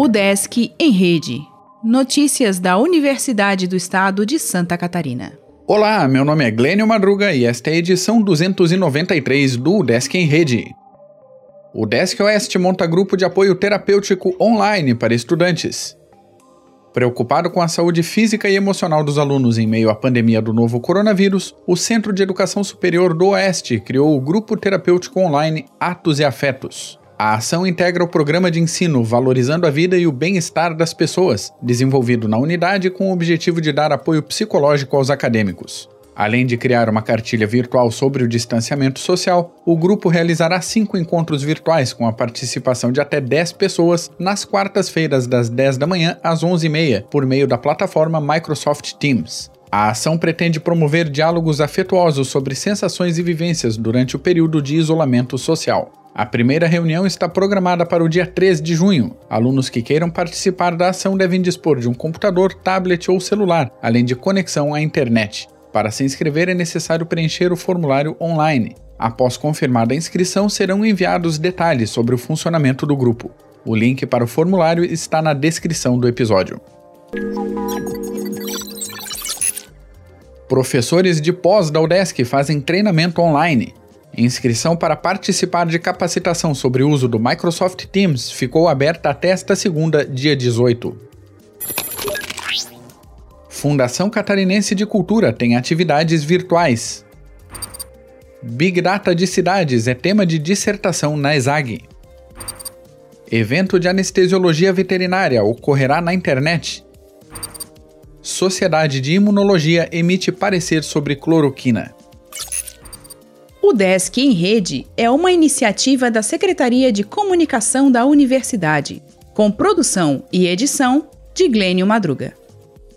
O Desk em Rede. Notícias da Universidade do Estado de Santa Catarina. Olá, meu nome é Glênio Madruga e esta é a edição 293 do Desk em Rede. O Desk Oeste monta grupo de apoio terapêutico online para estudantes. Preocupado com a saúde física e emocional dos alunos em meio à pandemia do novo coronavírus, o Centro de Educação Superior do Oeste criou o grupo terapêutico online Atos e Afetos. A ação integra o programa de ensino Valorizando a Vida e o Bem-Estar das Pessoas, desenvolvido na unidade com o objetivo de dar apoio psicológico aos acadêmicos. Além de criar uma cartilha virtual sobre o distanciamento social, o grupo realizará cinco encontros virtuais com a participação de até 10 pessoas nas quartas-feiras das 10 da manhã às 11h30, por meio da plataforma Microsoft Teams. A ação pretende promover diálogos afetuosos sobre sensações e vivências durante o período de isolamento social. A primeira reunião está programada para o dia 3 de junho. Alunos que queiram participar da ação devem dispor de um computador, tablet ou celular, além de conexão à internet. Para se inscrever é necessário preencher o formulário online. Após confirmada a inscrição, serão enviados detalhes sobre o funcionamento do grupo. O link para o formulário está na descrição do episódio. Professores de pós da UDESC fazem treinamento online. Inscrição para participar de capacitação sobre o uso do Microsoft Teams ficou aberta até esta segunda, dia 18. Fundação Catarinense de Cultura tem atividades virtuais. Big Data de Cidades é tema de dissertação na ESAG. Evento de anestesiologia veterinária ocorrerá na internet. Sociedade de Imunologia emite parecer sobre cloroquina. O Desk em Rede é uma iniciativa da Secretaria de Comunicação da Universidade, com produção e edição de Glênio Madruga.